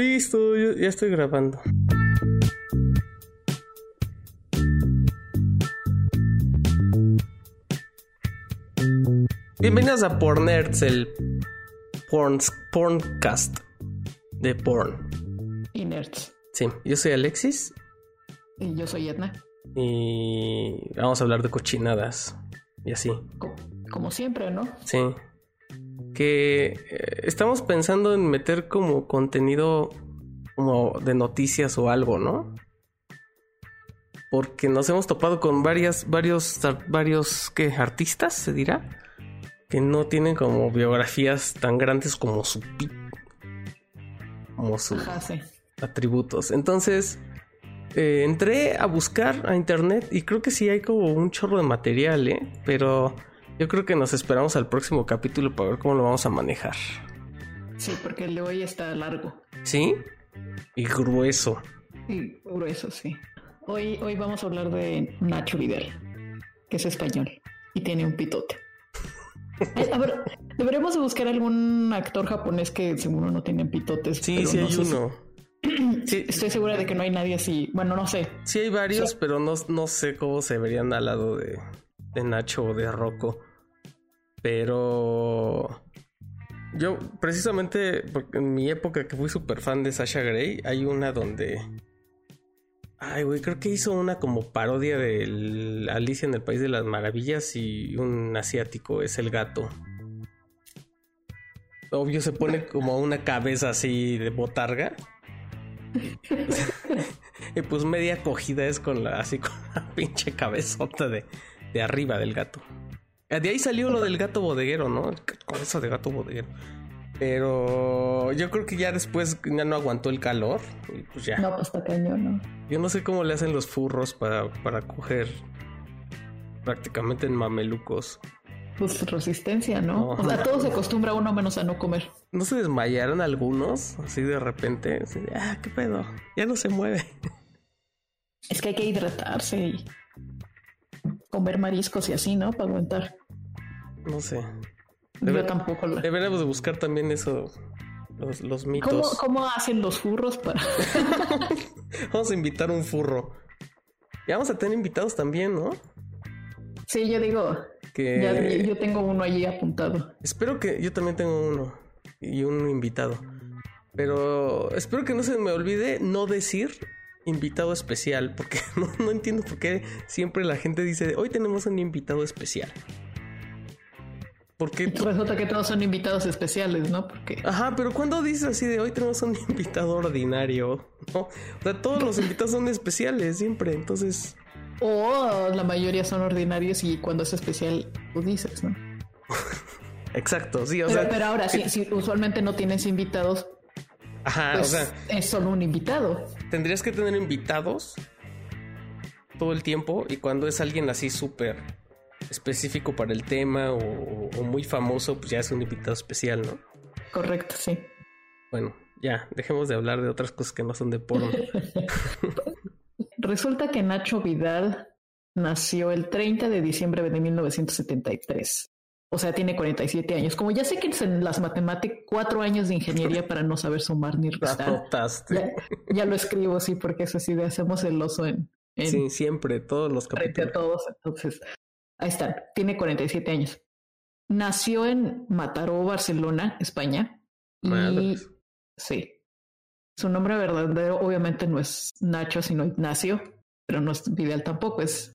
Listo, yo ya estoy grabando. Bienvenidos a Pornerds, el porns, porncast de porn. Y nerds. Sí, yo soy Alexis Y yo soy Edna. y vamos a hablar de cochinadas y así. Co- Como siempre, ¿no? Sí. Que eh, estamos pensando en meter como contenido como de noticias o algo, ¿no? Porque nos hemos topado con varias, varios, ar- varios, ¿qué? Artistas, se dirá, que no tienen como biografías tan grandes como su como sus sí. atributos. Entonces, eh, entré a buscar a internet y creo que sí hay como un chorro de material, ¿eh? Pero yo creo que nos esperamos al próximo capítulo para ver cómo lo vamos a manejar. Sí, porque el de hoy está largo ¿Sí? Y grueso. y grueso, sí. Hoy, hoy vamos a hablar de Nacho Vidal, que es español y tiene un pitote. Eh, A ver, deberíamos de buscar algún actor japonés que seguro no tienen pitotes. Sí, sí no hay si- uno. Sí, Estoy segura de que no hay nadie así. Bueno, no sé. sí hay varios, Sí. pero no, no sé cómo se verían al lado de, de Nacho o de Rocco. Pero yo precisamente en mi época que fui súper fan de Sasha Grey, hay una donde... Ay, güey, creo que hizo una como parodia de Alicia en el País de las Maravillas y un asiático es el gato. Obvio se pone como una cabeza así de botarga. y pues media cogida es con la así con la pinche cabezota de, de arriba del gato. Ah, De ahí salió lo del gato bodeguero, ¿no? Con eso de gato bodeguero. Pero yo creo que ya después ya no aguantó el calor. Y pues ya. No, pues está cañón, ¿no? Yo no sé cómo le hacen los furros para, para coger prácticamente en mamelucos. Pues resistencia, ¿no? No. O sea, todo se acostumbra uno menos a no comer. ¿No se desmayaron algunos? Así de repente. Así de, ah, qué pedo. Ya no se mueve. Es que hay que hidratarse y comer mariscos y así, ¿no? Para aguantar. No sé. Yo tampoco. lo- Deberíamos de buscar también eso. Los, los mitos. ¿Cómo, ¿Cómo hacen los furros para...? Vamos a invitar un furro. Ya vamos a tener invitados también, ¿no? sí, yo digo, Que ya, yo tengo uno allí apuntado. espero que yo también tengo uno y un invitado. Pero espero que no se me olvide no decir invitado especial, porque no, no entiendo por qué siempre la gente dice, hoy tenemos un invitado especial. Porque Resulta que todos son invitados especiales, ¿no? Porque... Ajá, pero cuando dices así de hoy tenemos un invitado ordinario, ¿no? O sea, todos los invitados son especiales siempre, entonces... O la mayoría son ordinarios y cuando es especial, tú dices, ¿no? Exacto, sí, o Pero, sea... pero ahora, si, si usualmente no tienes invitados, Ajá, pues o sea, es solo un invitado. tendrías que tener invitados todo el tiempo y cuando es alguien así súper específico para el tema o, o muy famoso, pues ya es un invitado especial, ¿no? Correcto, sí. Bueno, ya, dejemos de hablar de otras cosas que no son de porno. Resulta que Nacho Vidal nació el 30 de diciembre de 1973. O sea, tiene 47 años. Como ya sé que en las matemáticas, cuatro años de ingeniería para no saber sumar ni restar. Ya, ya lo escribo, sí, porque es así de hacemos el oso en, en Sí, siempre, todos los capítulos. todos. Entonces, ahí está, tiene 47 años. Nació en Mataró, Barcelona, España. Y sí, su nombre verdadero obviamente no es Nacho, sino Ignacio, pero no es Vidal tampoco, es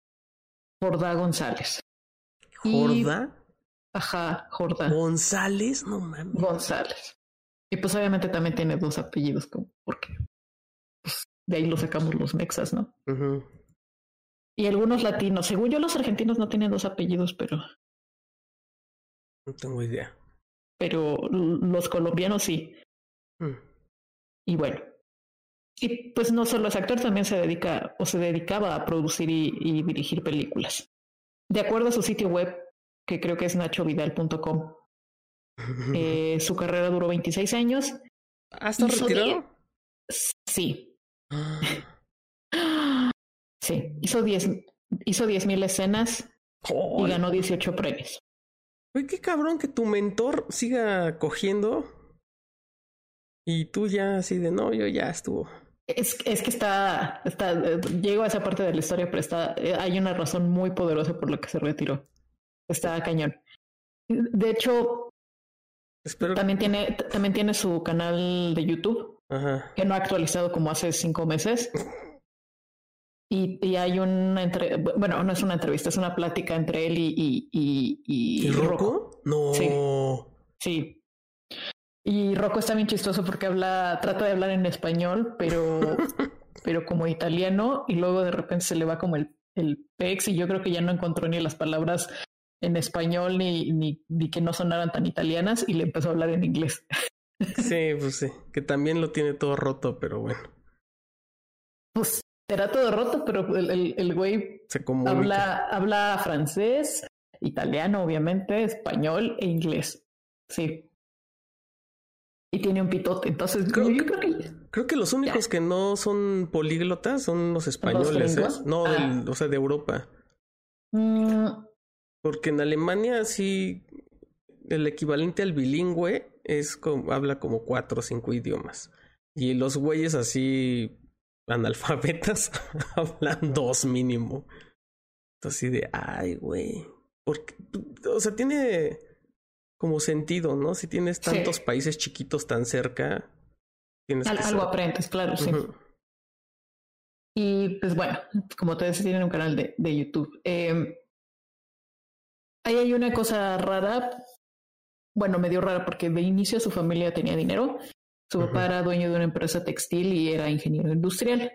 Jordá González. ¿Jorda? Ajá, Jordá ¿González? No mames. González. Y pues obviamente también tiene dos apellidos, como porque pues, de ahí lo sacamos los mexas, ¿no? Ujú. Y algunos latinos. Según yo, los argentinos no tienen dos apellidos, pero, No tengo idea. pero los colombianos sí. Mm. Y bueno. Y pues no solo es actor, también se dedica o se dedicaba a producir y, y dirigir películas. De acuerdo a su sitio web, que creo que es nachovidal.com, eh, su carrera duró 26 años. ¿Ah, está hizo retirado? Sí, sí. Hizo 10 hizo 10.000 escenas y ganó 18 premios. Güey, qué cabrón que tu mentor siga cogiendo Y tú ya así de no, yo ya estuvo. Es, es que está, está, llego a esa parte de la historia, pero está, hay una razón muy poderosa por la que se retiró. Está cañón. De hecho, también tiene, también tiene su canal de YouTube, que no ha actualizado como hace cinco meses. Y, y hay una entre, bueno, no es una entrevista, es una plática entre él y, y, y, y, Rocco. No. Sí. sí. Y Rocco está bien chistoso porque habla, trata de hablar en español, pero, pero como italiano, y luego de repente se le va como el, el pex, y yo creo que ya no encontró ni las palabras en español ni, ni, ni, que no sonaran tan italianas y le empezó a hablar en inglés. Sí, pues sí, que también lo tiene todo roto, pero bueno. Pues será todo roto, pero el, el, el güey habla, habla francés, italiano, obviamente, español e inglés. Sí. Y tiene un pitote, entonces creo, yo creo que... Creo que los únicos que no son políglotas son los españoles, ¿eh? No, ah. del, o sea, de Europa. Mm, porque en Alemania sí el equivalente al bilingüe es como, habla como cuatro o cinco idiomas. Y los güeyes así analfabetas hablan dos mínimo. Así de, ay, güey. Porque, o sea, tiene como sentido, ¿no? Si tienes tantos sí. países chiquitos tan cerca, tienes Al, que algo saber. aprendes, claro, sí. Uh -huh. Y pues bueno, como te decía, tienen un canal de, de YouTube. Eh, Ahí hay una cosa rara, bueno, medio rara, porque de inicio su familia tenía dinero. Su uh -huh. papá era dueño de una empresa textil y era ingeniero industrial.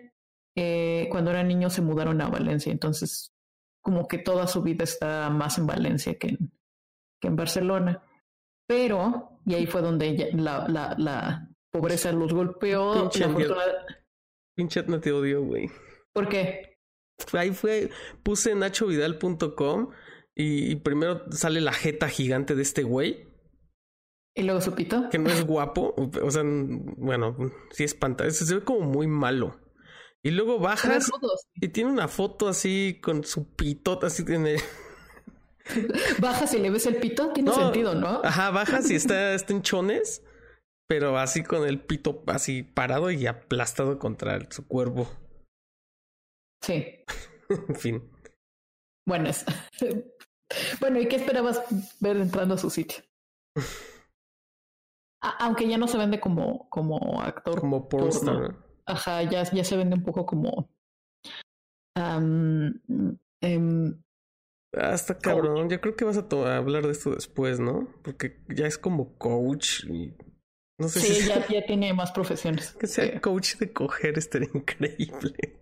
Eh, cuando era niño se mudaron a Valencia, entonces como que toda su vida está más en Valencia que en, que en Barcelona. Pero, y ahí fue donde ella, la, la, la, pobreza los golpeó. Pinche, la fortuna... Pinche no te odio, güey. ¿Por qué? Ahí fue, puse nachovidal.com y, y, primero sale la jeta gigante de este güey. Y luego su pito. Que no es guapo. O sea, bueno, sí espanta. Se ve como muy malo. Y luego bajas y tiene una foto así con su pito así tiene. Bajas y le ves el pito, tiene no, sentido, ¿no? Ajá, bajas y está, está en chones, pero así con el pito así parado y aplastado contra su cuerpo. Sí. en fin. Bueno, es... bueno, ¿y qué esperabas ver entrando a su sitio? Aunque ya no se vende como, como actor. Como pornstar. Ajá, ya, ya se vende un poco como. Um, um, hasta cabrón, yo creo que vas a, a, hablar de esto después, ¿no? Porque ya es como coach y no sé sí, si ya, ya tiene más profesiones. Que sea sí. coach de coger estaría increíble.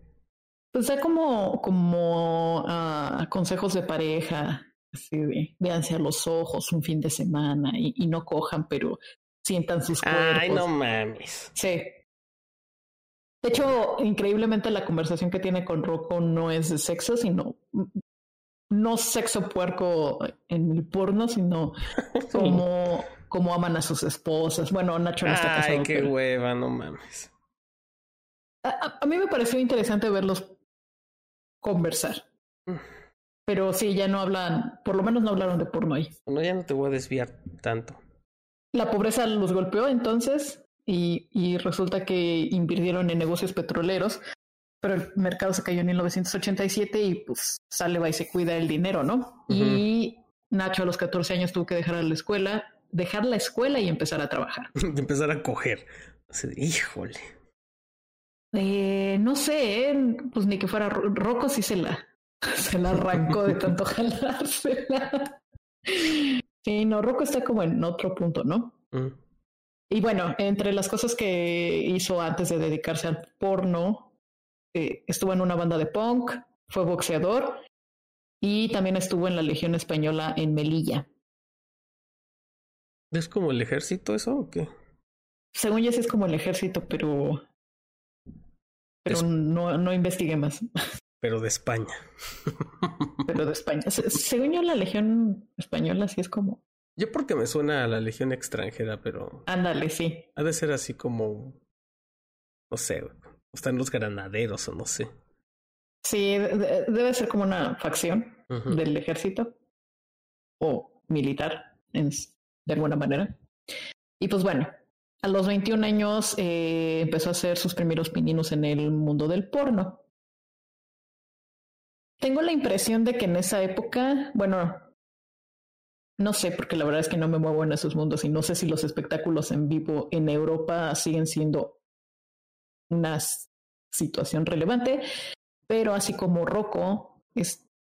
Pues da como, como uh, consejos de pareja, así de véanse a los ojos un fin de semana y, y no cojan, pero sientan sus cuerpos. Ay, no mames. Sí. De hecho, increíblemente la conversación que tiene con Rocco no es de sexo, sino no sexo puerco en el porno, sino como, como aman a sus esposas. Bueno, Nacho no está casado. Ay, qué pero... hueva, no mames. A, a, a, mí me pareció interesante verlos conversar. Pero sí, ya no hablan, por lo menos no hablaron de porno ahí. No, ya no te voy a desviar tanto. La pobreza los golpeó entonces y, y resulta que invirtieron en negocios petroleros pero el mercado se cayó en 1987 y pues sale va y se cuida el dinero, ¿no? Uh -huh. Y Nacho a los 14 años tuvo que dejar la escuela, dejar la escuela y empezar a trabajar. empezar a coger. Híjole. Eh, no sé, ¿eh? pues ni que fuera Rocco sí se la, se la arrancó de tanto jalársela. Sí, no, Rocco está como en otro punto, ¿no? -huh. Y bueno, entre las cosas que hizo antes de dedicarse al porno, eh, estuvo en una banda de punk, fue boxeador y también estuvo en la Legión Española en Melilla. ¿Es como el ejército eso o qué? Según yo sí es como el ejército, pero pero es... no, no investigué más. Pero de España. pero de España. Según yo la Legión Española sí es como yo porque me suena a la Legión extranjera, pero. Ándale, sí. Ha de ser así como. No sé, están los granaderos o no sé. Sí, debe ser como una facción uh -huh. del ejército o militar en, de alguna manera. Y pues bueno, a los 21 años eh, empezó a hacer sus primeros pininos en el mundo del porno. Tengo la impresión de que en esa época, bueno, no sé, porque la verdad es que no me muevo en esos mundos y no sé si los espectáculos en vivo en Europa siguen siendo una situación relevante, pero así como Rocco,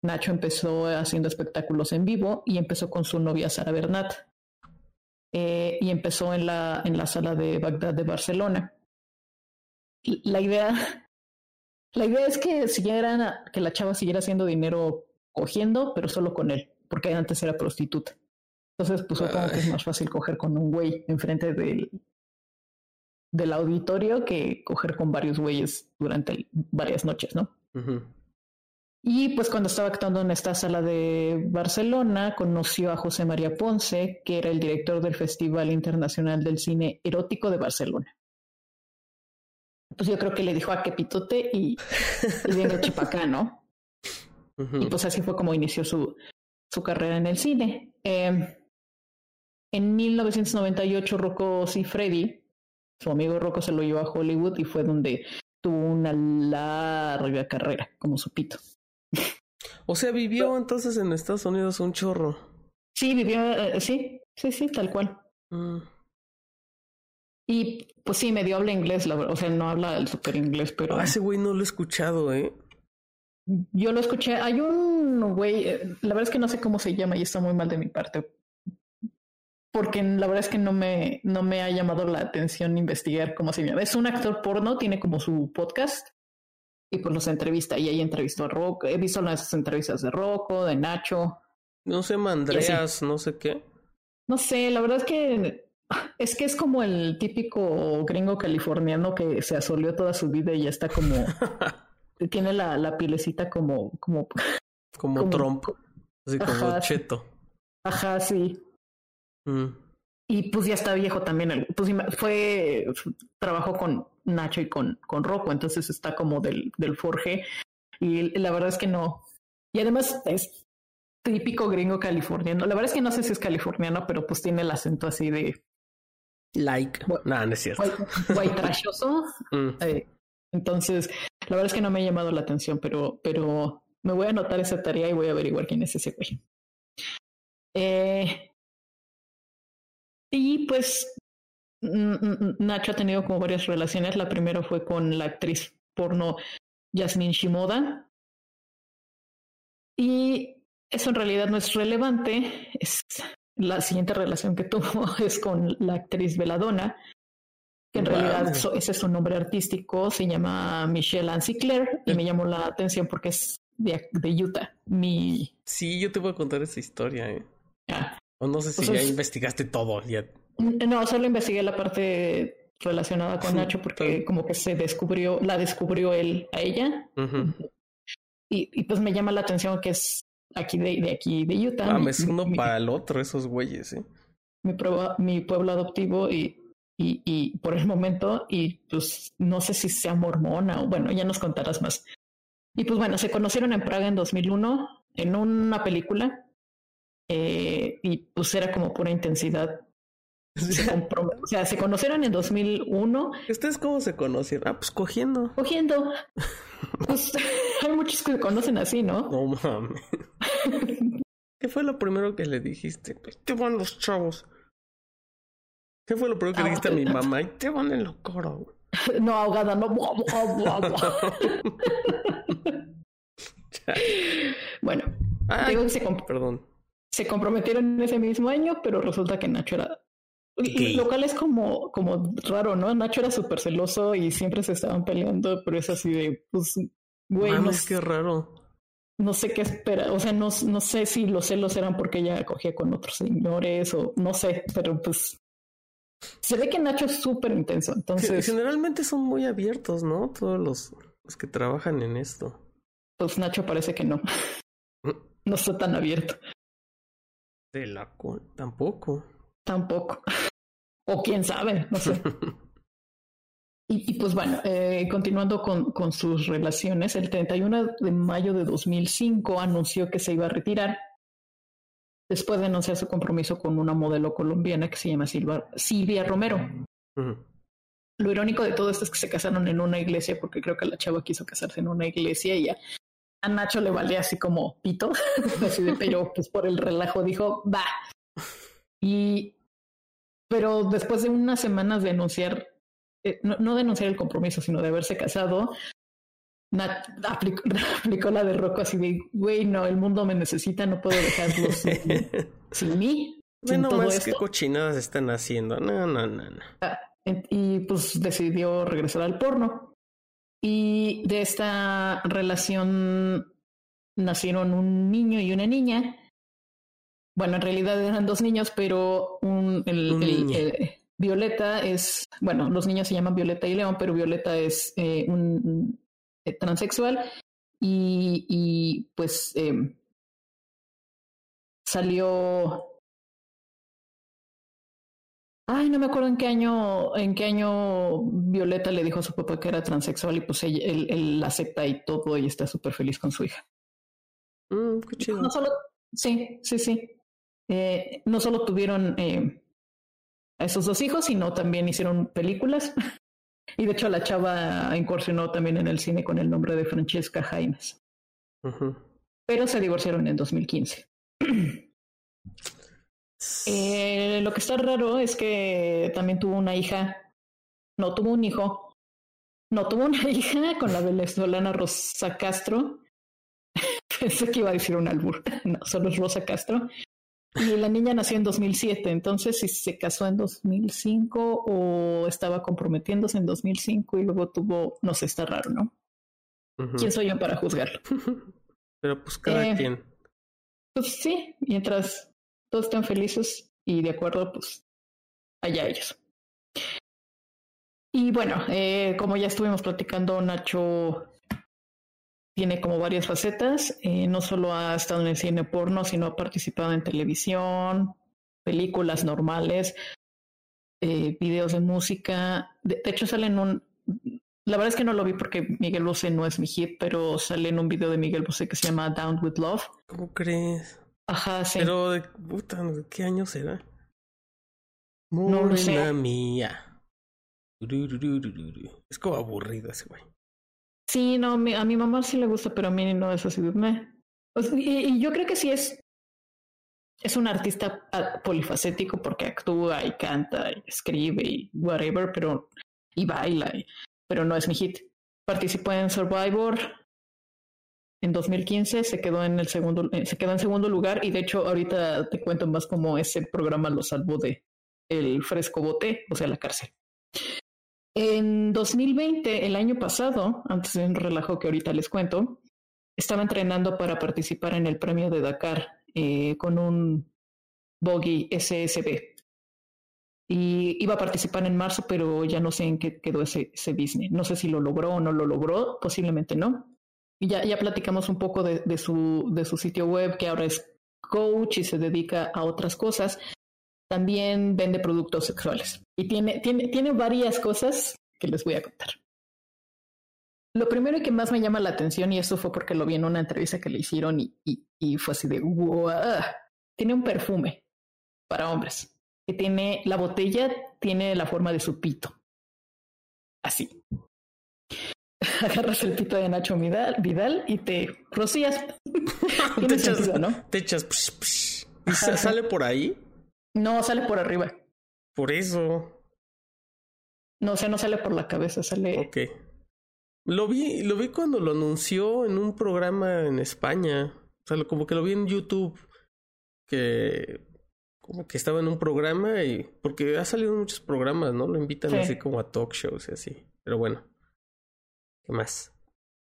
Nacho empezó haciendo espectáculos en vivo y empezó con su novia Sara Bernat. Eh, y empezó en la, en la sala de Bagdad de Barcelona. La idea, la idea es que siguieran, que la chava siguiera haciendo dinero cogiendo, pero solo con él, porque antes era prostituta. Entonces, pues supongo que es más fácil coger con un güey enfrente del, del auditorio que coger con varios güeyes durante varias noches, ¿no? Y pues cuando estaba actuando en esta sala de Barcelona, conoció a José María Ponce, que era el director del Festival Internacional del Cine Erótico de Barcelona. Pues yo creo que le dijo a que pitote y, y venga chipacá, ¿no? Y pues así fue como inició su, su carrera en el cine. Em, en 1998, Rocco Freddy, su amigo Rocco se lo llevó a Hollywood y fue donde tuvo una larga carrera como su pito. O sea, vivió entonces en Estados Unidos un chorro. Sí, vivió, eh, sí, sí, sí, tal cual. Mm. Y pues sí, medio habla inglés, la verdad. O sea, no habla el super inglés, pero. Ah, ese güey no lo he escuchado, ¿eh? Yo lo escuché. Hay un güey, eh, la verdad es que no sé cómo se llama y está muy mal de mi parte. Porque la verdad es que no me, no me ha llamado la atención investigar cómo se llama. Es un actor porno, tiene como su podcast y pues los entrevista y ahí entrevistó a Rocco. He visto las entrevistas de Rocco, de Nacho. No sé, Mandreas, no sé qué. No sé, la verdad es que es que es como el típico gringo californiano que se asoleó toda su vida y ya está como tiene la, la pielecita como como como, Trump, así como cheto. Ajá, sí. Mm. Y pues ya está viejo también. Pues fue trabajó con Nacho y con, con Rocco, entonces está como del, del Forge. Y la verdad es que no. Y además es típico gringo californiano. La verdad es que no sé si es californiano, pero pues tiene el acento así de. Like. no, no es cierto. Guay trashoso. Mm. Eh, entonces, la verdad es que no me ha llamado la atención, pero, pero me voy a anotar esa tarea y voy a averiguar quién es ese güey. Eh, y pues mm, mm, Nacho ha tenido como varias relaciones. La primera fue con la actriz porno Yasmin Shimoda. Y eso en realidad no es relevante. Es la siguiente relación que tuvo es con la actriz Veladona, que en realidad ese es su nombre artístico. Se llama Michelle Ann Claire y me llamó la atención porque es de, Utah. Mi... Sí, yo te voy a contar esa historia. ¿eh? O no sé si ya investigaste todo. Ya no, solo investigué la parte relacionada con Nacho porque como que se descubrió, la descubrió él a ella. y, y, pues me llama la atención que es aquí de, de aquí de Utah. Ah, es uno para el otro esos güeyes, ¿eh? Mi, mi pueblo adoptivo y, y, y por el momento, y pues no sé si sea mormona o bueno, ya nos contarás más. Y pues bueno, se conocieron en Praga en 2001 en una película eh, y pues era como pura intensidad o sea, se conocieron en 2001. ¿Ustedes cómo se conocieron? Ah, pues cogiendo. Cogiendo. Pues hay muchos que se conocen así, ¿no? No mames. ¿Qué fue lo primero que le dijiste? Te van los chavos. ¿Qué fue lo primero que le dijiste a mi mamá? Te van en lo coro. No, ahogada, no. bueno, digo se perdón. Se comprometieron ese mismo año, pero resulta que Nacho era lo cual es como, como raro, ¿no? Nacho era súper celoso y siempre se estaban peleando, pero es así de, pues, güey. no, que raro. No sé qué espera, o sea, no, no sé si los celos eran porque ella cogía con otros señores o no sé, pero pues se ve que Nacho es súper intenso, entonces. Generalmente son muy abiertos, ¿no? Todos los, los que trabajan en esto. Pues Nacho parece que no. Mm. no está tan abierto. De la tampoco. Tampoco. O quién sabe, no sé. Y, pues bueno, eh, continuando con, con, sus relaciones, el 31 de mayo de 2005 anunció que se iba a retirar después de anunciar su compromiso con una modelo colombiana que se llama Silva, Silvia Romero. Lo irónico de todo esto es que se casaron en una iglesia, porque creo que la chava quiso casarse en una iglesia y a, a Nacho le valía así como pito, así de, pero pues por el relajo dijo, va. Y, pero después de unas semanas de denunciar, eh, no, no, denunciar el compromiso, sino de haberse casado, Nat aplicó, aplicó la de Rocco así de, güey, no, el mundo me necesita, no puedo dejarlo sin, sin mí. Bueno, más que cochinadas están haciendo. No, no, no, no. Ah, y pues decidió regresar al porno. Y de esta relación nacieron un niño y una niña. Bueno, en realidad eran dos niños, pero un, el, un el, eh, Violeta es, bueno, los niños se llaman Violeta y León, pero Violeta es eh, un eh, transexual y, y pues eh, salió Ay, no me acuerdo en qué año, en qué año Violeta le dijo a su papá que era transexual y pues él, él, él acepta y todo y está súper feliz con su hija. Mm, qué chido. No solo, sí, sí, sí. Eh, no solo tuvieron eh, a esos dos hijos, sino también hicieron películas. y de hecho la chava incursionó también en el cine con el nombre de Francesca Jaimes. Uh -huh. Pero se divorciaron en 2015. Eh, lo que está raro es que también tuvo una hija, no tuvo un hijo, no tuvo una hija con la venezolana Rosa Castro. Pensé que iba a decir un albur, no, solo es Rosa Castro. Y la niña nació en 2007, entonces si se casó en 2005 o estaba comprometiéndose en 2005 y luego tuvo, no sé, está raro, ¿no? Uh -huh. ¿Quién soy yo para juzgarlo? Pero pues cada eh, quien. Pues sí, mientras todos estén felices y de acuerdo, pues allá ellos. Y bueno, eh, como ya estuvimos platicando, Nacho tiene como varias facetas. Eh, no solo ha estado en el cine porno, sino ha participado en televisión, películas normales, eh, videos de música. De, de, hecho, sale en un. La verdad es que no lo vi porque Miguel Bosé no es mi hit, pero sale en un video de Miguel Bosé que se llama Down with Love. ¿Cómo crees? Ajá, sí. Pero, de, puta, ¿qué año será? Morena no lo sé. mía. Es como aburrido ese güey. Sí, no, a mi mamá sí le gusta, pero a mí no es así. Me... Y, yo creo que sí es. Es un artista polifacético porque actúa y canta y escribe y whatever, pero. y baila, pero no es mi hit. Participó en Survivor, en 2015 se quedó en el segundo se quedó en segundo lugar y de hecho ahorita te cuento más cómo ese programa lo salvó de el fresco bote, o sea, la cárcel. En 2020, el año pasado, antes de un relajo que ahorita les cuento, estaba entrenando para participar en el premio de Dakar eh, con un bogey SSB. Y iba a participar en marzo, pero ya no sé en qué quedó ese, ese business. No sé si lo logró o no lo logró, posiblemente no. Y ya, ya platicamos un poco de, su, de su sitio web, que ahora es coach y se dedica a otras cosas. También vende productos sexuales. Y tiene, tiene, tiene varias cosas que les voy a contar. Lo primero que más me llama la atención, y eso fue porque lo vi en una entrevista que le hicieron y, y, y fue así de, wow, tiene un perfume para hombres, que tiene, la botella tiene la forma de su pito. Así. agarras el pito de Nacho Vidal, Vidal y te rocías. te, echas, sentido, ¿no? te echas. Psh, psh. ¿Y sale por ahí? No, sale por arriba. Por eso. No, o sea, no sale por la cabeza, sale. Ok. Lo vi, lo vi cuando lo anunció en un programa en España. O sea, como que lo vi en YouTube. Que como que estaba en un programa y. Porque ha salido en muchos programas, ¿no? Lo invitan sí. así como a talk shows y así. Pero bueno. ¿Qué más?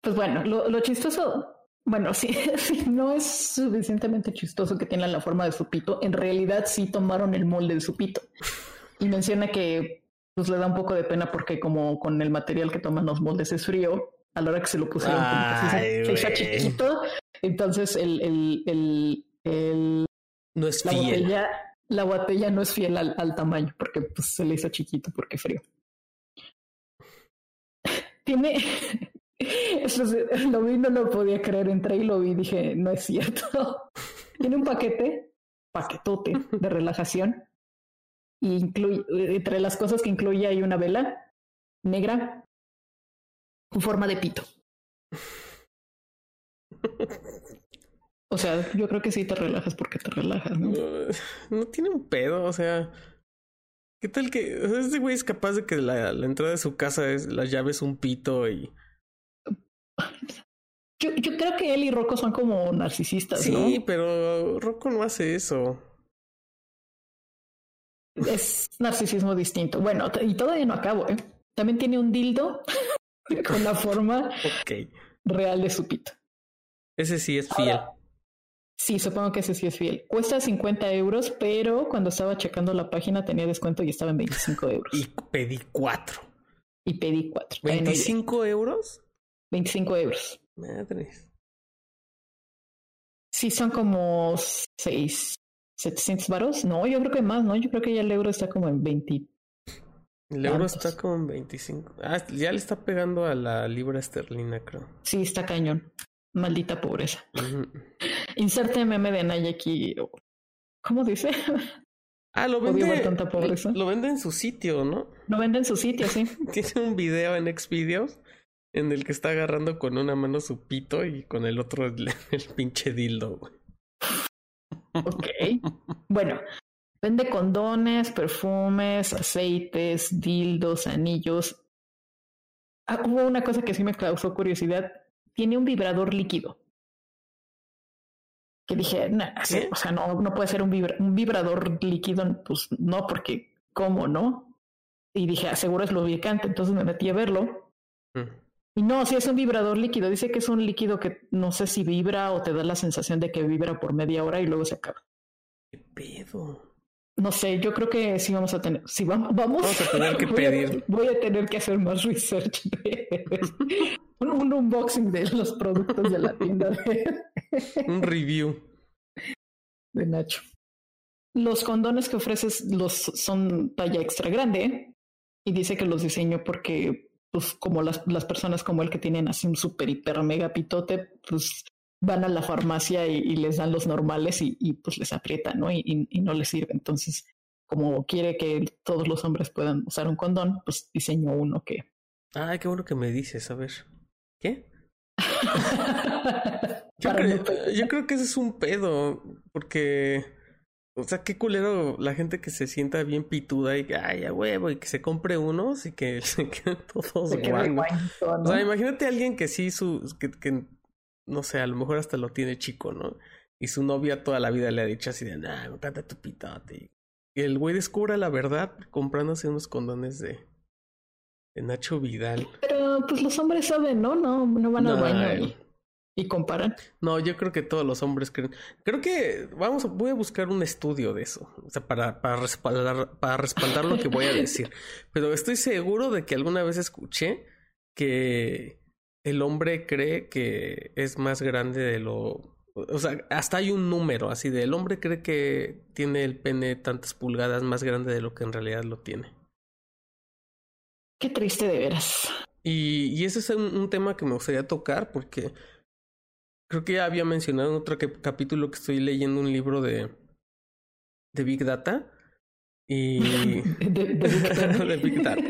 Pues bueno, lo, lo chistoso, bueno, sí, sí, no es suficientemente chistoso que tengan la forma de su pito. En realidad sí tomaron el molde de su pito. Y menciona que pues le da un poco de pena porque como con el material que toman los moldes es frío, a la hora que se lo pusieron como que se, hizo chiquito, entonces el, el, el, el no es la fiel. Botella, la botella no es fiel al, al tamaño porque pues, se le hizo chiquito porque frío tiene. Lo vi, no lo podía creer. Entré y lo vi dije, no es cierto. tiene un paquete, paquetote de relajación. y incluye, entre las cosas que incluye hay una vela negra con forma de pito. O sea, yo creo que sí te relajas porque te relajas, ¿no? No, tiene un pedo, o sea. ¿Qué tal que o este güey es capaz de que la, la, entrada de su casa es la llave es un pito y yo, yo creo que él y Rocco son como narcisistas, sí, ¿no? Sí, pero Rocco no hace eso. Es narcisismo distinto. Bueno, y todavía no acabo, ¿eh? También tiene un dildo con la forma okay. real de su pito. Ese sí es fiel. Ahora, sí, supongo que ese sí es fiel. Cuesta 50 euros, pero cuando estaba checando la página tenía descuento y estaba en 25 euros. Y pedí cuatro. Y pedí cuatro. ¿25 euros? 25 euros. Madres. Sí, son como 6, 700 varos. No, yo creo que más, ¿no? Yo creo que ya el euro está como en 20. El euro está como en 25. Ah, ya le está pegando a la libra esterlina, creo. Sí, está cañón. Maldita pobreza. Uh -huh. Inserte meme de Naya aquí. ¿Cómo dice? Ah, lo vende. Tanta pobreza. Lo vende en su sitio, ¿no? Lo vende en su sitio, sí. Tiene un video en Xvideos en el que está agarrando con una mano su pito y con el otro el, el pinche dildo. Ok. bueno, vende condones, perfumes, aceites, dildos, anillos. Ah, hubo una cosa que sí me causó curiosidad. Tiene un vibrador líquido. Que dije, nah, ¿Sí? o sea, no, no puede ser un, vibra un vibrador líquido, pues no, porque ¿cómo no? Y dije, aseguro es lubricante, entonces me metí a verlo. Mm. Y no, si es un vibrador líquido. Dice que es un líquido que no sé si vibra o te da la sensación de que vibra por media hora y luego se acaba. ¿Qué pedo? No sé, yo creo que sí vamos a tener. Sí, vamos, vamos, vamos a tener que voy pedir. A, voy a tener que hacer más research. De, un, un, unboxing de los productos de la tienda. De, un review. De Nacho. Los condones que ofreces los son talla extra grande y dice que los diseñó porque pues como las, las personas como él que tienen así un super hiper mega pitote, pues van a la farmacia y, y les dan los normales y, y, pues les aprietan, ¿no? Y, y, no les sirve. Entonces, como quiere que todos los hombres puedan usar un condón, pues diseñó uno que... Ay, qué bueno que me dices, a ver. ¿Qué? yo, creo, no yo creo que ese es un pedo, porque... O sea, qué culero la gente que se sienta bien pituda y que, ay, a huevo, y que se compre unos y que se queden todos se guangos. ¿no? O sea, imagínate a alguien que sí, su, que, que, no sé, a lo mejor hasta lo tiene chico, ¿no? Y su novia toda la vida le ha dicho así de, nah, me encanta tu pitote. Y el güey descubra la verdad comprándose unos condones de, de Nacho Vidal. Pero pues los hombres saben, ¿no? No, no van al baño y, comparan. No, yo creo que todos los hombres creen. Creo que vamos, voy a buscar un estudio de eso. O sea, para, para respaldar, para respaldar lo que voy a decir. Pero estoy seguro de que alguna vez escuché que el hombre cree que es más grande de lo. O sea, hasta hay un número así de el hombre cree que tiene el pene tantas pulgadas más grande de lo que en realidad lo tiene. Qué triste de veras. Y, y ese es un, un, tema que me gustaría tocar porque creo que ya había mencionado en otro que, capítulo que estoy leyendo un libro de, de Big Data. Y. de, de, Big Data. de Big Data.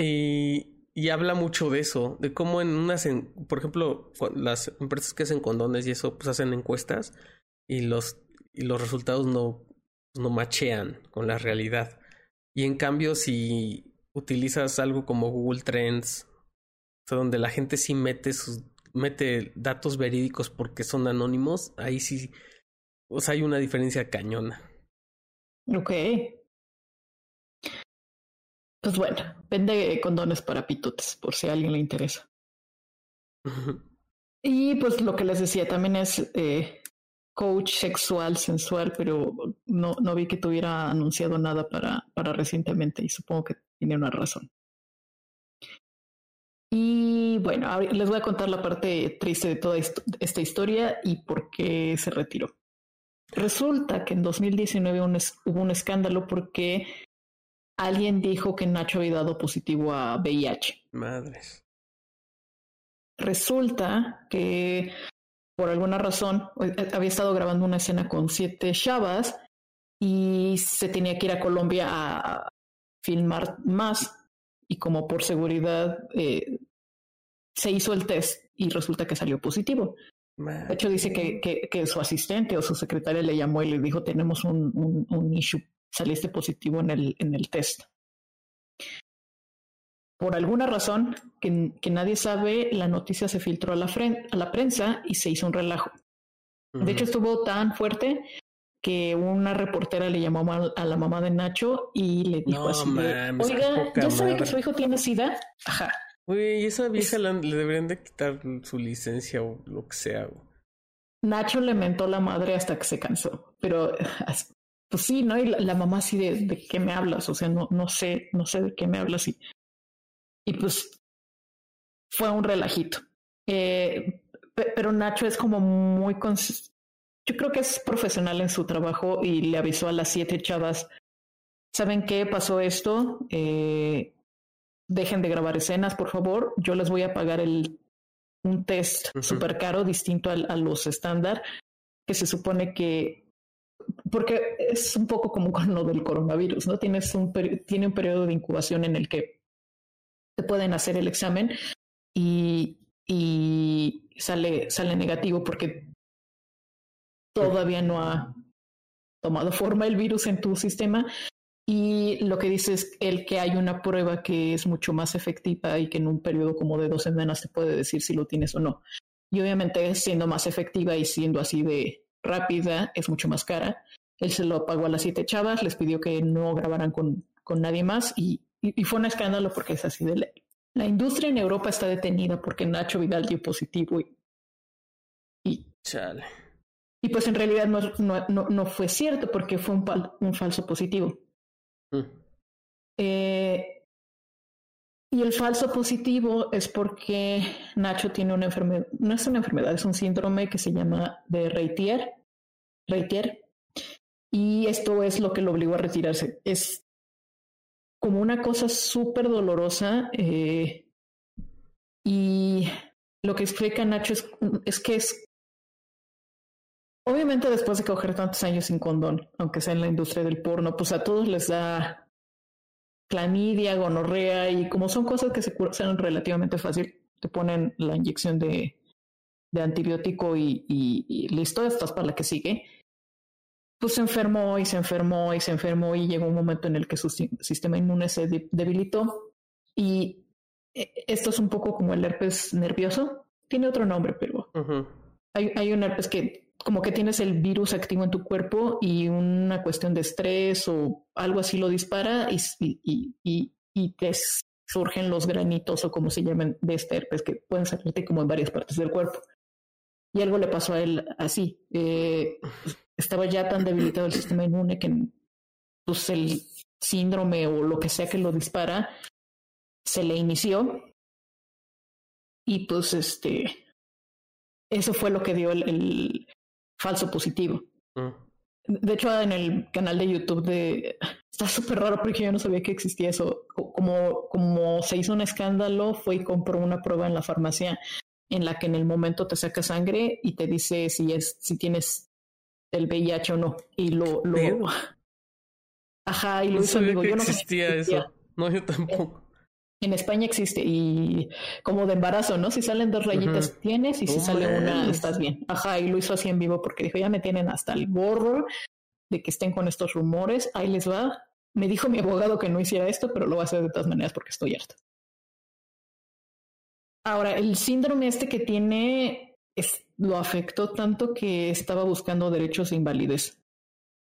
Y, y habla mucho de eso, de cómo en unas, en, por ejemplo, las empresas que hacen condones y eso, pues hacen encuestas y los, y los resultados no, no machean con la realidad. Y en cambio, si utilizas algo como Google Trends, o sea, donde la gente sí mete sus mete datos verídicos porque son anónimos, ahí sí, o sea, hay una diferencia cañona. Ok. Pues bueno, vende condones para pitotes, por si a alguien le interesa. y pues lo que les decía también es eh, coach sexual, sensual, pero no, no vi que tuviera anunciado nada para, para recientemente y supongo que tiene una razón. Y bueno, les voy a contar la parte triste de toda esta historia y por qué se retiró. Resulta que en 2019 un hubo un escándalo porque alguien dijo que Nacho había dado positivo a VIH. Madres. Resulta que por alguna razón había estado grabando una escena con siete chavas y se tenía que ir a Colombia a filmar más y como por seguridad eh, se hizo el test y resulta que salió positivo. De hecho, dice que, que, que, su asistente o su secretaria le llamó y le dijo, tenemos un, un, un issue, saliste positivo en el, en el test. Por alguna razón que, que nadie sabe, la noticia se filtró a la, a la prensa y se hizo un relajo. De hecho, estuvo tan fuerte que una reportera le llamó a la mamá de Nacho y le dijo así, oiga, ¿ya sabe que su hijo tiene SIDA? Ajá. Uy, esa vieja le deberían de quitar su licencia o lo que sea. Nacho le mentó la madre hasta que se cansó, pero pues sí, ¿no? Y la, mamá así de, de, qué me hablas, o sea, no, no sé, no sé de qué me hablas y, y pues fue un relajito. Eh, pero Nacho es como muy yo creo que es profesional en su trabajo y le avisó a las siete chavas, ¿saben qué pasó esto? Eh, dejen de grabar escenas, por favor. Yo les voy a pagar el, un test súper caro, distinto a, los estándar, que se supone que porque es un poco como con lo del coronavirus, ¿no? Tienes un tiene un periodo de incubación en el que te pueden hacer el examen y, y sale, sale negativo porque todavía no ha tomado forma el virus en tu sistema. Y lo que dice es el que hay una prueba que es mucho más efectiva y que en un periodo como de dos semanas te puede decir si lo tienes o no. Y obviamente siendo más efectiva y siendo así de rápida, es mucho más cara. Él se lo pagó a las siete chavas, les pidió que no grabaran con, con nadie más y, y, fue un escándalo porque es así de ley. La industria en Europa está detenida porque Nacho Vidal dio positivo y... y Chale. Y pues en realidad no, no, no, fue cierto porque fue un, un falso positivo. Mm. Eh, y el falso positivo es porque Nacho tiene una enfermedad, no es una enfermedad, es un síndrome que se llama de Reitier. Reitier. Y esto es lo que lo obligó a retirarse. Es como una cosa súper dolorosa. Eh, y lo que explica Nacho es, es que es Obviamente después de coger tantos años sin condón, aunque sea en la industria del porno, pues a todos les da clamidia, gonorrea y como son cosas que se curan relativamente fácil, te ponen la inyección de, de antibiótico y, y, listo, estás para la que sigue. Pues se enfermó y se enfermó y se enfermó y llegó un momento en el que su sistema inmune se debilitó y eh, esto es un poco como el herpes nervioso. Tiene otro nombre, pero hay, hay un herpes que como que tienes el virus activo en tu cuerpo y una cuestión de estrés o algo así lo dispara y, y, y, y te surgen los granitos o como se llaman de este herpes que pueden salirte como en varias partes del cuerpo. Y algo le pasó a él así. Eh, estaba ya tan debilitado el sistema inmune que pues el síndrome o lo que sea que lo dispara se le inició y pues este eso fue lo que dio el, falso positivo. Mm. De hecho, en el canal de YouTube de... Está súper raro porque yo no sabía que existía eso. Como, como se hizo un escándalo, fue y compró una prueba en la farmacia en la que en el momento te saca sangre y te dice si es si tienes el VIH o no. Y lo... lo... Ajá, y lo hizo amigo. Yo no existía eso. No, yo tampoco en España existe y como de embarazo, ¿no? Si salen dos rayitas tienes y si sale una estás bien. Ajá, y lo hizo así en vivo porque dijo, ya me tienen hasta el gorro de que estén con estos rumores, ahí les va. Me dijo mi abogado que no hiciera esto, pero lo va a hacer de todas maneras porque estoy harta. Ahora, el síndrome este que tiene es, lo afectó tanto que estaba buscando derechos de invalidez.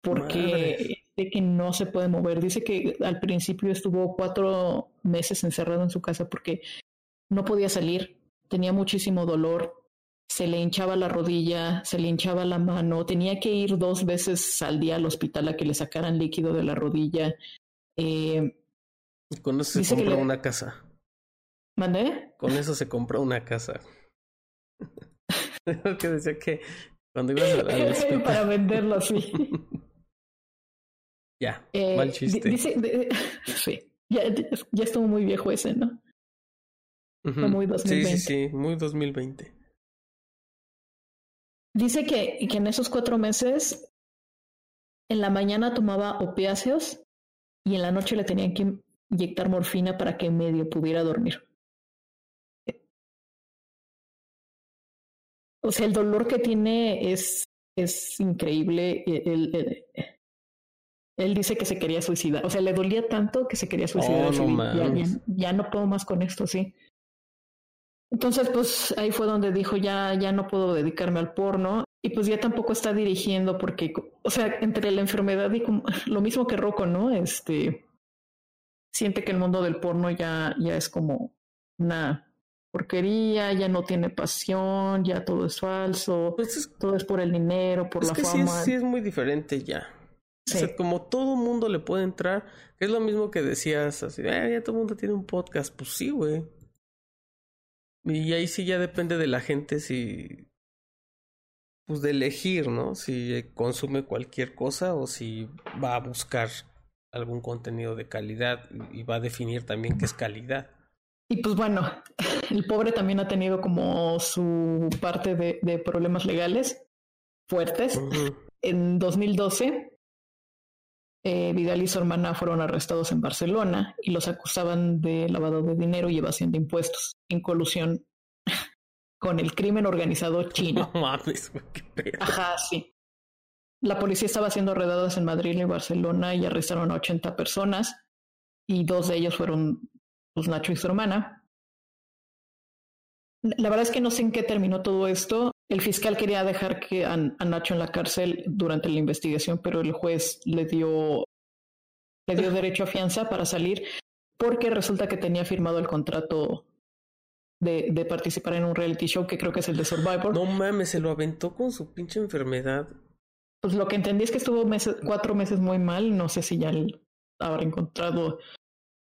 Porque que no se puede mover. Dice que al principio estuvo cuatro meses encerrado en su casa porque no podía salir, tenía muchísimo dolor, se le hinchaba la rodilla, se le hinchaba la mano, tenía que ir dos veces al día al hospital a que le sacaran líquido de la rodilla. Eh, con eso se compró una casa. ¿Mandé? Con eso se compró una casa. que decía que cuando ibas al hospital... Para venderlo así. Ya, eh, mal chiste. Dice, sí, ya, ya, estuvo muy viejo ese, ¿no? Muy 2020. Sí, sí, sí, muy 2020. Dice que, que en esos cuatro meses en la mañana tomaba opiáceos y en la noche le tenían que inyectar morfina para que medio pudiera dormir. O sea, el dolor que tiene es, es increíble. Él, él, dice que se quería suicidar. O sea, le dolía tanto que se quería suicidar. Oh, ya, no puedo más con esto, sí. Entonces, pues ahí fue donde dijo, ya, ya no puedo dedicarme al porno. Y pues ya tampoco está dirigiendo porque, o sea, entre la enfermedad y como, lo mismo que Rocco, ¿no? Este, siente que el mundo del porno ya, ya es como una porquería, ya no tiene pasión, ya todo es falso, pues todo es por el dinero, por la que fama. Sí es, muy diferente ya. O sea, como todo mundo le puede entrar, es lo mismo que decías así, ah, ya todo el mundo tiene un podcast, pues sí, güey. Y ahí sí ya depende de la gente si pues de elegir, ¿no? Si consume cualquier cosa o si va a buscar algún contenido de calidad y va a definir también qué es calidad. Y pues bueno, el pobre también ha tenido como su parte de, de problemas legales fuertes. En 2012, eh, Vidal y su hermana fueron arrestados en Barcelona y los acusaban de lavado de dinero y evasión de impuestos en colusión con el crimen organizado chino. No mames, qué Ajá, sí. La policía estaba haciendo redadas en Madrid y Barcelona y arrestaron a 80 personas y dos de ellos fueron pues, Nacho y su hermana. La verdad es que no sé en qué terminó todo esto. El fiscal quería dejar que a, Nacho en la cárcel durante la investigación, pero el juez le dio, le dio derecho a fianza para salir porque resulta que tenía firmado el contrato de, de, participar en un reality show que creo que es el de Survivor. No mames, se lo aventó con su pinche enfermedad. Pues lo que entendí es que estuvo meses, cuatro meses muy mal. No sé si ya habrá encontrado.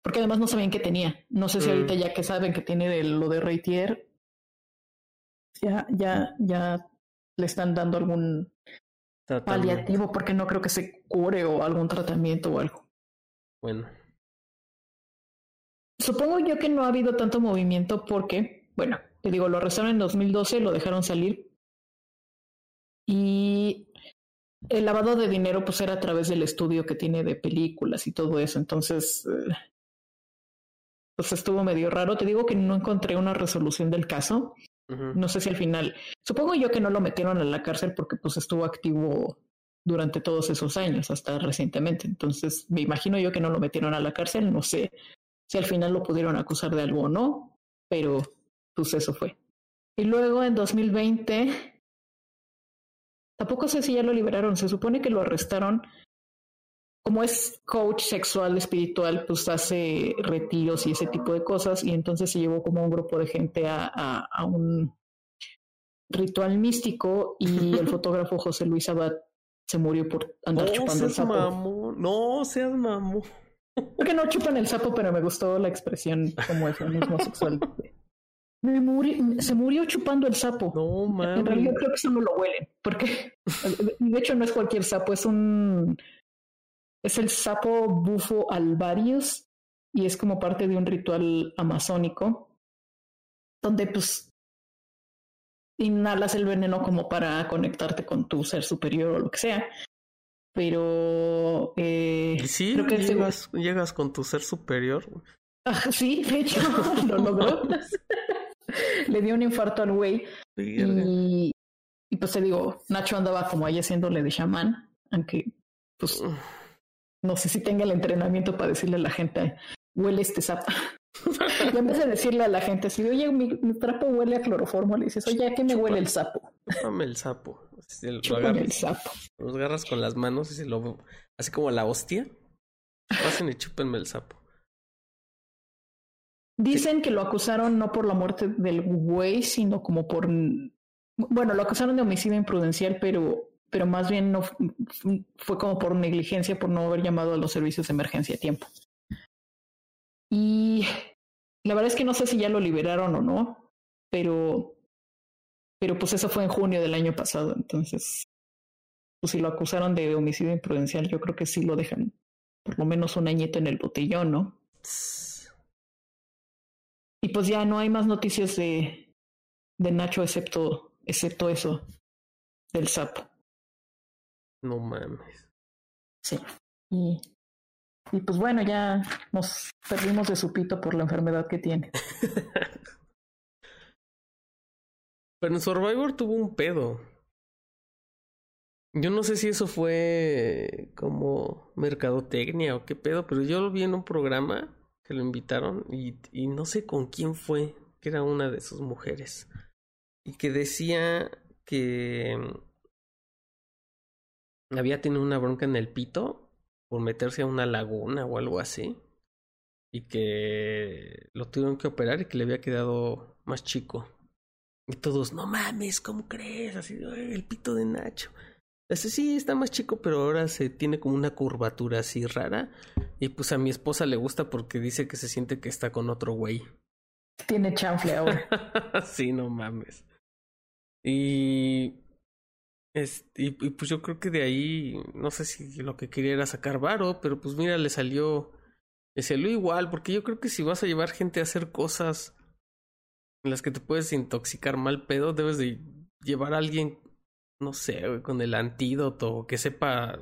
Porque además no sabían qué tenía. No sé si ahorita mm. ya que saben que tiene de, lo de Reitier, ya, ya, ya le están dando algún paliativo porque no creo que se cure o algún tratamiento o algo. Bueno. Supongo yo que no ha habido tanto movimiento porque, bueno, te digo, lo arrestaron en 2012, lo dejaron salir. Y el lavado de dinero pues era a través del estudio que tiene de películas y todo eso. Entonces, eh, pues estuvo medio raro. Te digo que no encontré una resolución del caso. No sé si al final, supongo yo que no lo metieron a la cárcel porque pues estuvo activo durante todos esos años, hasta recientemente. Entonces, me imagino yo que no lo metieron a la cárcel. No sé si al final lo pudieron acusar de algo o no, pero pues eso fue. Y luego en 2020, tampoco sé si ya lo liberaron, se supone que lo arrestaron. Como es coach sexual, espiritual, pues hace retiros y ese tipo de cosas, y entonces se llevó como un grupo de gente a, a, un ritual místico y el fotógrafo José Luis Abad se murió por andar chupando el sapo. No seas mamón. Porque no chupan el sapo, pero me gustó la expresión como mismo sexual. Me se murió chupando el sapo. No, mames. En realidad creo que eso no lo huelen, porque de hecho no es cualquier sapo, es un es el sapo bufo alvarius y es como parte de un ritual amazónico donde pues inhalas el veneno como para conectarte con tu ser superior o lo que sea pero eh, sí, creo que llegas, llegas con tu ser superior. Ah, sí, de hecho, lo logró. Le dio un infarto al güey. y, y, pues te digo, Nacho andaba como ahí haciéndole de chamán, aunque pues no sé si tenga el entrenamiento para decirle a la gente, huele este sapo. y en vez de decirle a la gente, si oye, mi, trapo huele a cloroformo, le dices, oye, ¿a qué me huele el sapo? Chúpame el sapo. lo agarras, el sapo. Los agarras con las manos y se lo... Así como la hostia. Pasen y chúpenme el sapo. Dicen que lo acusaron no por la muerte del güey, sino como por... Bueno, lo acusaron de homicidio imprudencial, pero, pero más bien no fue como por negligencia por no haber llamado a los servicios de emergencia a tiempo. Y la verdad es que no sé si ya lo liberaron o no, pero pero pues eso fue en junio del año pasado, entonces, pues si lo acusaron de homicidio imprudencial, yo creo que sí lo dejan por lo menos un añito en el botellón, ¿no? Y pues ya no hay más noticias de, de Nacho excepto, excepto eso del sapo. No mames. Sí. Y, y pues bueno, ya nos perdimos de su pito por la enfermedad que tiene. Pero en Survivor tuvo un pedo. Yo no sé si eso fue como mercadotecnia o qué pedo, pero yo lo vi en un programa que lo invitaron y, y no sé con quién fue, que era una de sus mujeres. Y que decía que había tenido una bronca en el pito por meterse a una laguna o algo así. Y que lo tuvieron que operar y que le había quedado más chico. Y todos, no mames, ¿cómo crees? Así, el pito de Nacho. Dice, sí, está más chico, pero ahora se tiene como una curvatura así rara. Y pues a mi esposa le gusta porque dice que se siente que está con otro güey. Tiene chanfle ahora. sí, no mames. Y, este, y, pues yo creo que de ahí, no sé si lo que quería era sacar varo, pero pues mira, le salió, le salió igual, porque yo creo que si vas a llevar gente a hacer cosas en las que te puedes intoxicar mal pedo, debes de llevar a alguien, no sé, con el antídoto, que sepa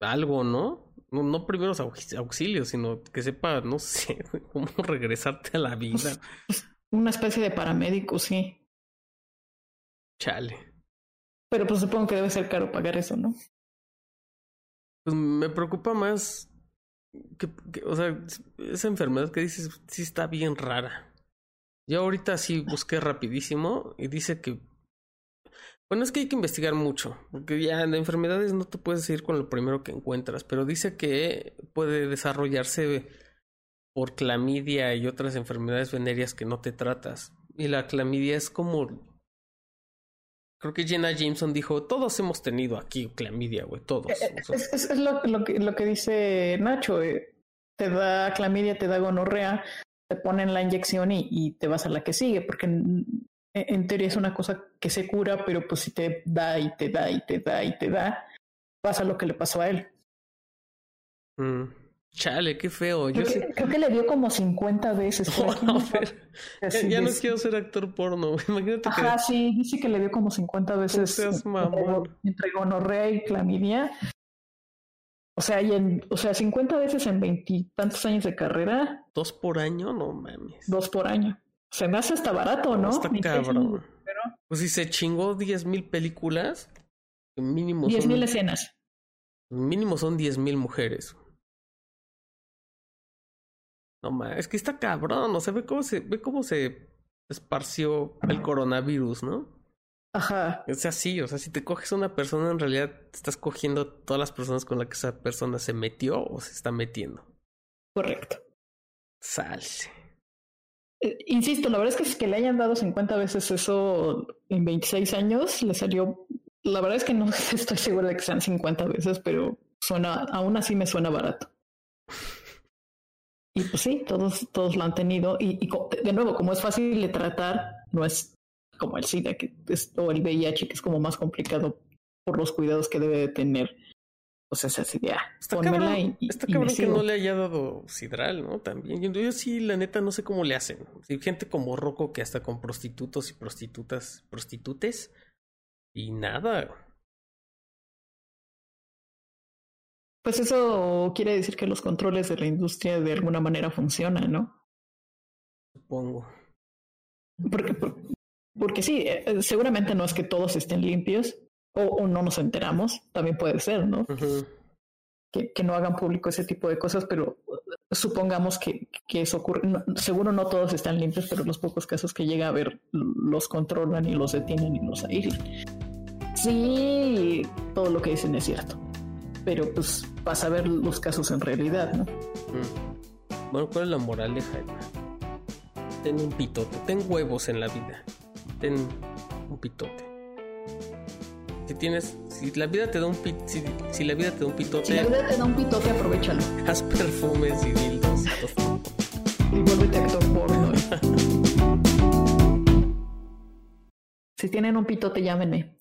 algo, ¿no? No, no primeros auxilios, sino que sepa, no sé, cómo regresarte a la vida. Una especie de paramédico, sí. Chale. Pero pues supongo que debe ser caro pagar eso, ¿no? Pues me preocupa más que, o sea, esa enfermedad que dices sí está bien rara. Yo ahorita sí busqué rapidísimo y dice que bueno, es que hay que investigar mucho, porque ya en enfermedades no te puedes ir con lo primero que encuentras, pero dice que puede desarrollarse por clamidia y otras enfermedades venéreas que no te tratas. Y la clamidia es como Creo que Jenna Jameson dijo, todos hemos tenido aquí clamidia, güey, todos. Eh, es, es, lo, lo, que, lo que dice Nacho, eh. te da clamidia, te da gonorrea, te ponen la inyección y, y, te vas a la que sigue, porque en, en, teoría es una cosa que se cura, pero pues si te da y te da y te da y te da, pasa lo que le pasó a él. Mm. Chale, qué feo. Yo creo, que, creo que le dio como 50 veces. ya, no quiero ser actor porno. Imagínate Ajá, sí, dice que le dio como 50 veces. Seas mamón. Entre, gonorrea y clamidia. O sea, y en, o sea, 50 veces en veintitantos años de carrera. ¿Dos por año? No mames. Dos por año. Se me hace hasta barato, ¿no? Está cabrón. Pues si se chingó 10 mil películas, mínimo 10 mil escenas. Mínimo son 10 mil mujeres. No es que está cabrón, o sea, ve cómo se, ve cómo se esparció el coronavirus, ¿no? Ajá. O sea, sí, o sea, si te coges a una persona, en realidad estás cogiendo todas las personas con las que esa persona se metió o se está metiendo. Correcto. Salse. Eh, insisto, la verdad es que si que le hayan dado 50 veces eso en 26 años, le salió. La verdad es que no estoy segura de que sean 50 veces, pero suena, aún así me suena barato. Y pues sí, todos, todos lo han tenido. Y, y, de nuevo, como es fácil de tratar, no es como el SIDA que es, o el VIH, que es como más complicado por los cuidados que debe de tener. Pues es así de, ah, está cabrón, y, está cabrón que no le haya dado sidral, ¿no? También. Yo, yo, sí, la neta, no sé cómo le hacen. Hay gente como Rocco que hasta con prostitutos y prostitutas, prostitutes, y nada. Pues eso quiere decir que los controles de la industria de alguna manera funcionan, ¿no? Supongo. Porque, porque sí, eh, seguramente no es que todos estén limpios o, no nos enteramos, también puede ser, ¿no? que, que, no hagan público ese tipo de cosas, pero supongamos que, que eso ocurre. seguro no todos están limpios, pero los pocos casos que llega a ver los controlan y los detienen y los aíslan. Sí, todo lo que dicen es cierto pero pues vas a ver los casos en realidad, ¿no? Mm. Bueno, ¿cuál es la moraleja? Ten un pitote, ten huevos en la vida, ten un pitote. Si tienes, si la vida te da un pit, si, la vida te da un pitote, si la vida te da un pitote, aprovechalo. Haz perfumes y dildos y, y vuélvete actor porno. si tienen un pitote, llámenme.